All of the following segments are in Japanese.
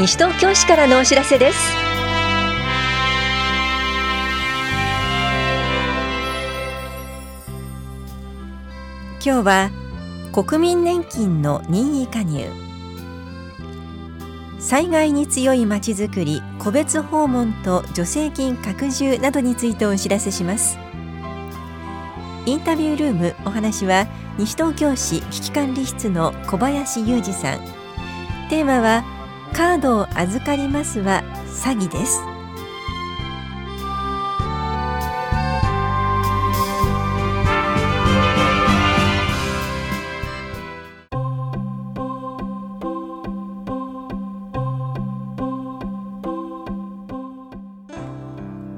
西東京市からのお知らせです。今日は国民年金の任意加入。災害に強いまちづくり個別訪問と助成金拡充などについてお知らせします。インタビュールームお話は西東京市危機管理室の小林裕二さん。テーマはカードを預かりますは詐欺です。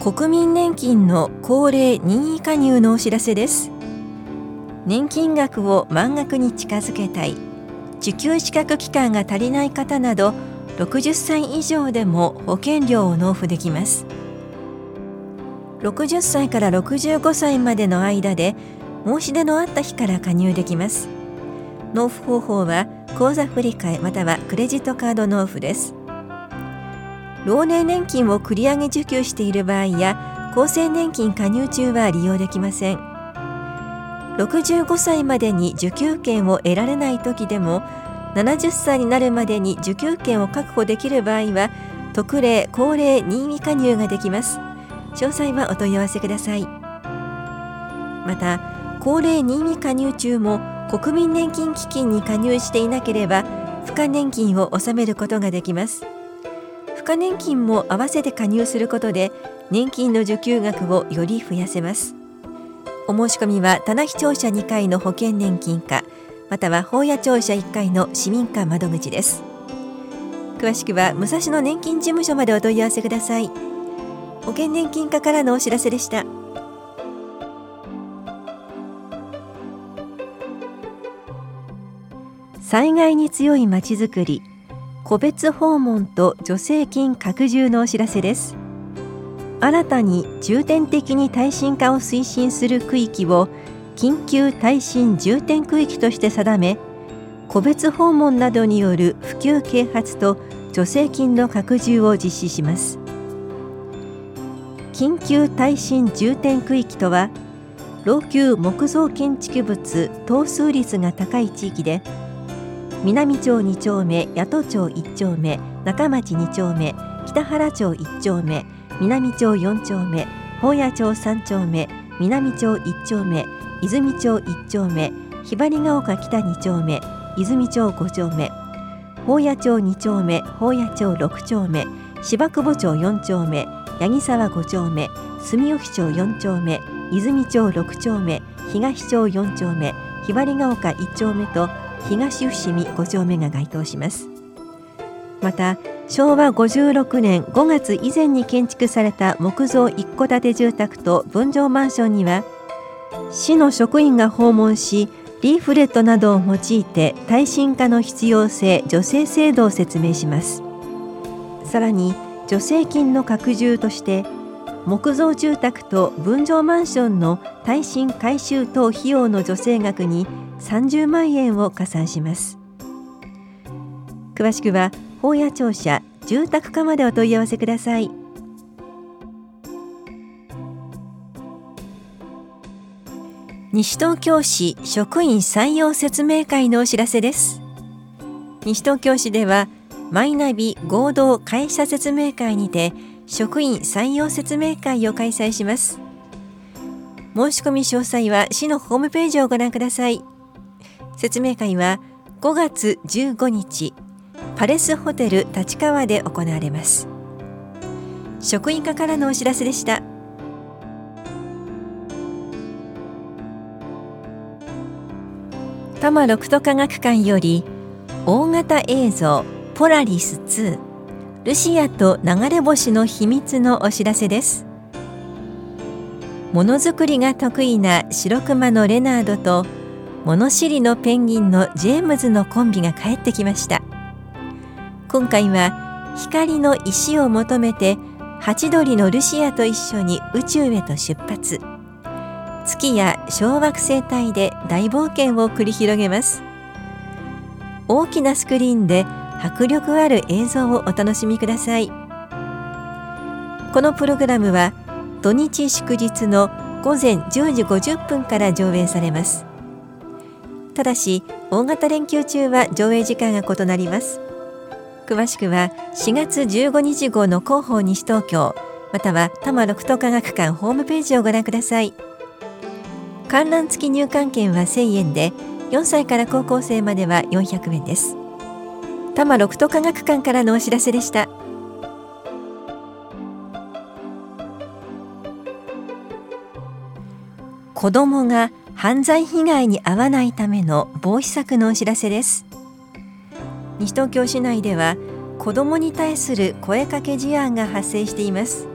国民年金の高齢任意加入のお知らせです。年金額を満額に近づけたい。受給資格期間が足りない方など60歳以上でも保険料を納付できます。60歳から65歳までの間で申し出のあった日から加入できます。納付方法は口座振替またはクレジットカード納付です。老年年金を繰り上げ受給している場合や厚生年金加入中は利用できません。65歳までに受給権を得られない時でも70歳になるまでに受給権を確保できる場合は特例高齢任意加入ができます。詳細はお問い合わせください。また高齢任意加入中も国民年金基金に加入していなければ付加年金を納めることができます。付加年金も合わせて加入することで年金の受給額をより増やせます。お申し込みは棚視聴者2回の保険年金課。または法屋庁舎1階の市民課窓口です。詳しくは武蔵野年金事務所までお問い合わせください。保険年金課からのお知らせでした。災害に強いまちづくり個別訪問と助成金拡充のお知らせです。新たに重点的に耐震化を推進する区域を緊急耐震重点区域として定め個別訪問などによる普及啓発と助成金の拡充を実施します。緊急耐震重点区域とは老朽木造建築物等数率が高い地域で南町2丁目八戸町1丁目中町2丁目北原町1丁目南町4丁目宝谷町3丁目南町1丁目泉町1丁目ひばりが丘北2丁目泉町5丁目宝谷町2丁目宝谷町6丁目芝久保町4丁目八木沢5丁目住吉町4丁目泉町6丁目東町4丁目ひばりが丘1丁目と東伏見5丁目が該当します。また昭和56年5月以前に建築された木造一戸建て住宅と分譲マンションには市の職員が訪問しリーフレットなどを用いて耐震化の必要性助成制度を説明します。さらに助成金の拡充として木造住宅と分譲マンションの耐震改修等費用の助成額に30万円を加算します。詳しくは法屋庁舎住宅課までお問い合わせください。西東京市職員採用説明会のお知らせです。西東京市ではマイナビ合同会社説明会にて職員採用説明会を開催します。申し込み詳細は市のホームページをご覧ください。説明会は5月15日パレスホテル立川で行われます。職員課からのお知らせでした。多摩六都科学館より大型映像ポラリス2ルシアと流れ星の秘密のお知らせです。ものづくりが得意な白熊のレナードと物知りのペンギンのジェームズのコンビが帰ってきました。今回は光の石を求めてハチドリのルシアと一緒に宇宙へと出発。月や小惑星帯で大冒険を繰り広げます。大きなスクリーンで迫力ある映像をお楽しみください。このプログラムは土日祝日の午前10時50分から上映されます。ただし大型連休中は上映時間が異なります。詳しくは4月15日号の広報西東京または多摩六都科学館ホームページをご覧ください。観覧付き入館券は1000円で4歳から高校生までは400円です。多摩六都科学館からのお知らせでした。子どもが犯罪被害に遭わないための防止策のお知らせです。西東京市内では子どもに対する声かけ事案が発生しています。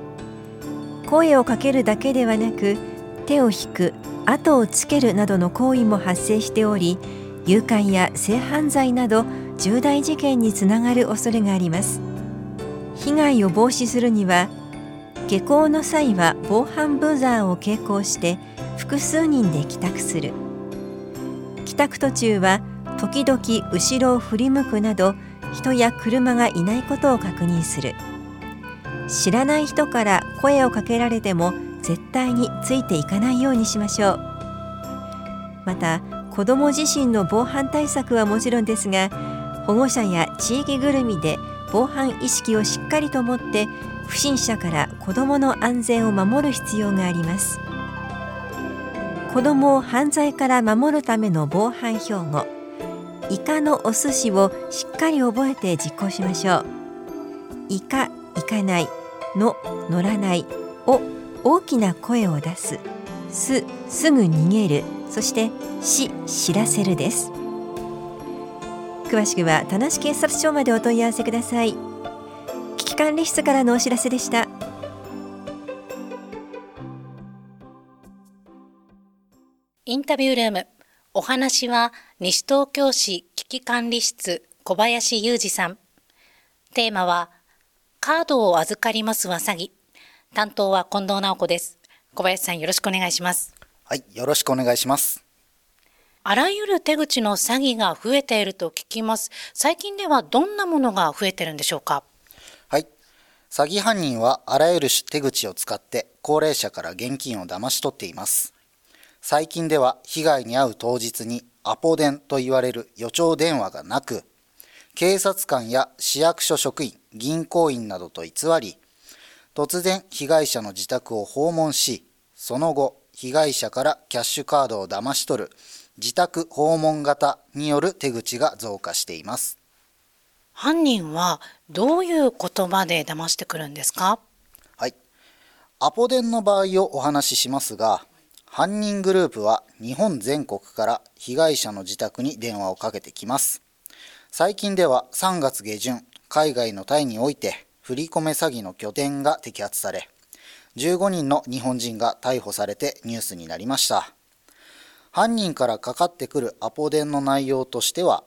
声をかけるだけではなく手を引く後をつけるなどの行為も発生しており誘拐や性犯罪など重大事件につながる恐れがあります。被害を防止するには下校の際は防犯ブザーを携行して複数人で帰宅する。帰宅途中は時々後ろを振り向くなど人や車がいないことを確認する。知らない人から声をかけられても絶対についていかないようにしましょう。また子ども自身の防犯対策はもちろんですが保護者や地域ぐるみで防犯意識をしっかりと持って不審者から子どもの安全を守る必要があります。子どもを犯罪から守るための防犯標語イカのお寿司をしっかり覚えて実行しましょう。イカ行かないの乗らないを大きな声を出す。すすぐ逃げる。そしてし知らせるです。詳しくは田無警察署までお問い合わせください。危機管理室からのお知らせでした。インタビュールーム。お話は西東京市危機管理室小林裕二さん。テーマはカードを預かりますは詐欺。担当は近藤直子です。小林さんよろしくお願いします。はい、よろしくお願いします。あらゆる手口の詐欺が増えていると聞きます。最近ではどんなものが増えてるんでしょうか？はい。詐欺犯人はあらゆる手口を使って高齢者から現金を騙し取っています。最近では被害に遭う当日にアポ電と言われる予兆電話がなく、警察官や市役所職員、銀行員などと偽り、突然被害者の自宅を訪問し、その後、被害者からキャッシュカードを騙し取る自宅訪問型による手口が増加しています。犯人はどういう言葉で騙してくるんですか？はい。アポ電の場合をお話ししますが、犯人グループは日本全国から被害者の自宅に電話をかけてきます。最近では3月下旬、海外のタイにおいて振り込め詐欺の拠点が摘発され、15人の日本人が逮捕されてニュースになりました。犯人からかかってくるアポ電の内容としては、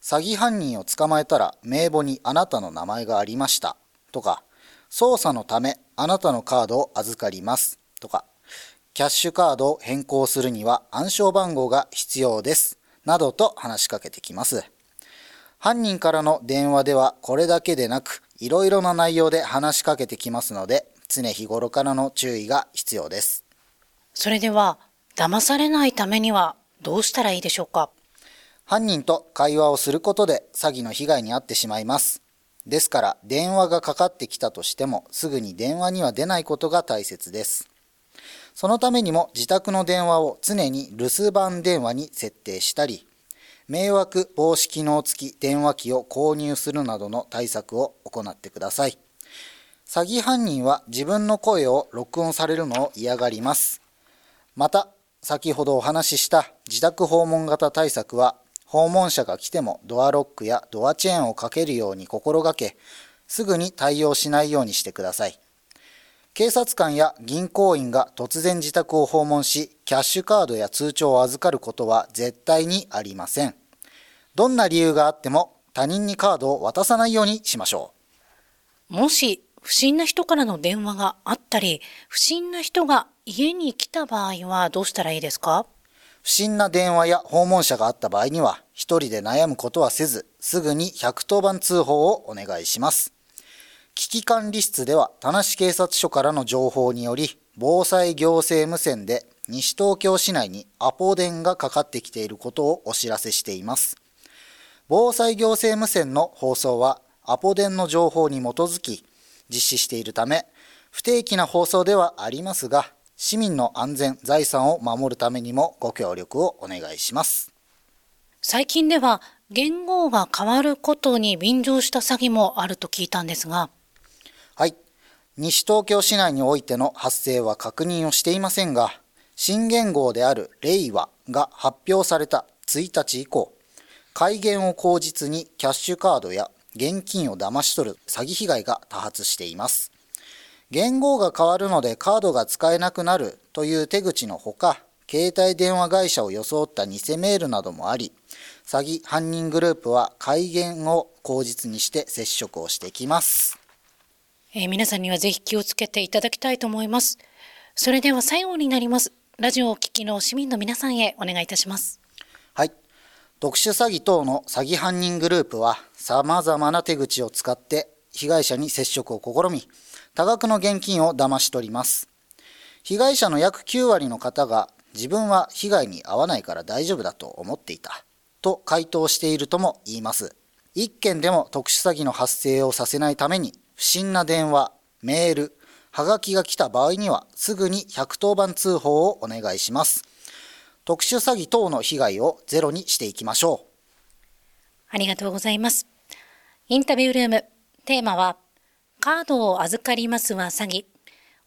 詐欺犯人を捕まえたら名簿にあなたの名前がありましたとか、捜査のためあなたのカードを預かりますとか、キャッシュカードを変更するには暗証番号が必要ですなどと話しかけてきます。犯人からの電話ではこれだけでなく、いろいろな内容で話しかけてきますので、常日頃からの注意が必要です。それでは、騙されないためにはどうしたらいいでしょうか？犯人と会話をすることで詐欺の被害に遭ってしまいます。ですから、電話がかかってきたとしても、すぐに電話には出ないことが大切です。そのためにも自宅の電話を常に留守番電話に設定したり、迷惑防止機能付き電話機を購入するなどの対策を行ってください。詐欺犯人は自分の声を録音されるのを嫌がります。また、先ほどお話しした自宅訪問型対策は、訪問者が来てもドアロックやドアチェーンをかけるように心がけ、すぐに対応しないようにしてください。警察官や銀行員が突然自宅を訪問し、キャッシュカードや通帳を預かることは絶対にありません。どんな理由があっても他人にカードを渡さないようにしましょう。もし不審な人からの電話があったり、不審な人が家に来た場合はどうしたらいいですか？不審な電話や訪問者があった場合には、一人で悩むことはせず、すぐに110番通報をお願いします。危機管理室では、田無警察署からの情報により、防災行政無線で西東京市内にアポ電がかかってきていることをお知らせしています。防災行政無線の放送は、アポ電の情報に基づき実施しているため、不定期な放送ではありますが、市民の安全、財産を守るためにもご協力をお願いします。最近では言語が変わることに便乗した詐欺もあると聞いたんですが。西東京市内においての発生は確認をしていませんが、新元号である令和が発表された1日以降、改元を口実にキャッシュカードや現金を騙し取る詐欺被害が多発しています。言語が変わるのでカードが使えなくなるという手口のほか、携帯電話会社を装った偽メールなどもあり、詐欺犯人グループは改元を口実にして接触をしてきます。えー、皆さんにはぜひ気をつけていただきたいと思います。それでは最後になります。ラジオをお聞きの市民の皆さんへお願いいたします。はい。特殊詐欺等の詐欺犯人グループは様々な手口を使って被害者に接触を試み、多額の現金を騙し取ります。被害者の約9割の方が自分は被害に遭わないから大丈夫だと思っていたと回答しているとも言います。一件でも特殊詐欺の発生をさせないために不審な電話、メール、はがきが来た場合にはすぐに110番通報をお願いします。特殊詐欺等の被害をゼロにしていきましょう。ありがとうございます。インタビュールーム、テーマはカードを預かりますは詐欺。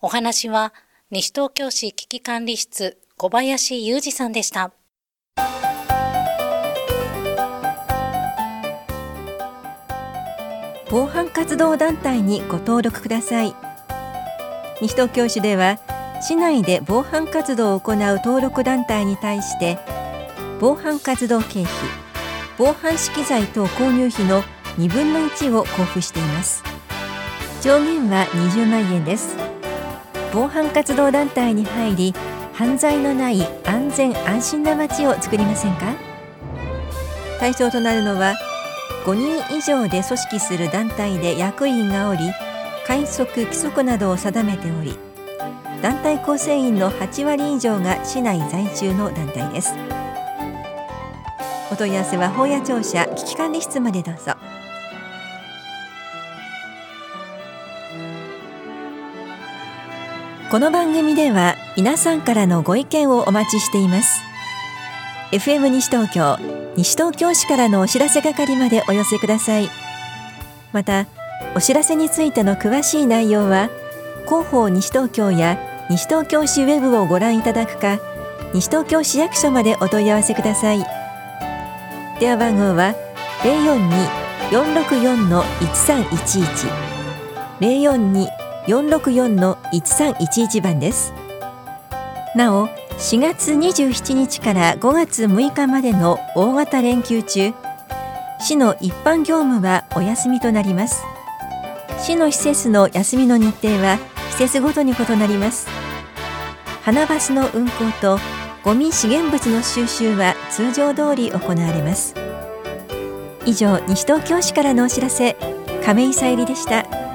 お話は西東京市危機管理室小林裕二さんでした。防犯活動団体にご登録ください。西東京市では市内で防犯活動を行う登録団体に対して防犯活動経費、防犯資機材等購入費の2分の1を交付しています。上限は20万円です防犯活動団体に入り犯罪のない安全安心な街を作りませんか？対象となるのは5人以上で組織する団体で役員がおり会則規則などを定めており団体構成員の8割以上が市内在住の団体です。お問い合わせは法屋庁舎危機管理室までどうぞ。この番組では皆さんからのご意見をお待ちしています。FM 西東京西東京市からのお知らせ係までお寄せください。またお知らせについての詳しい内容は広報西東京や西東京市ウェブをご覧いただくか西東京市役所までお問い合わせください。電話番号は042-464-1311 042 464-1311番です。なお4月27日から5月6日までの大型連休中市の一般業務はお休みとなります。市の施設の休みの日程は施設ごとに異なります。花バスの運行とゴミ資源物の収集は通常通り行われます。以上西東京市からのお知らせ亀井さゆりでした。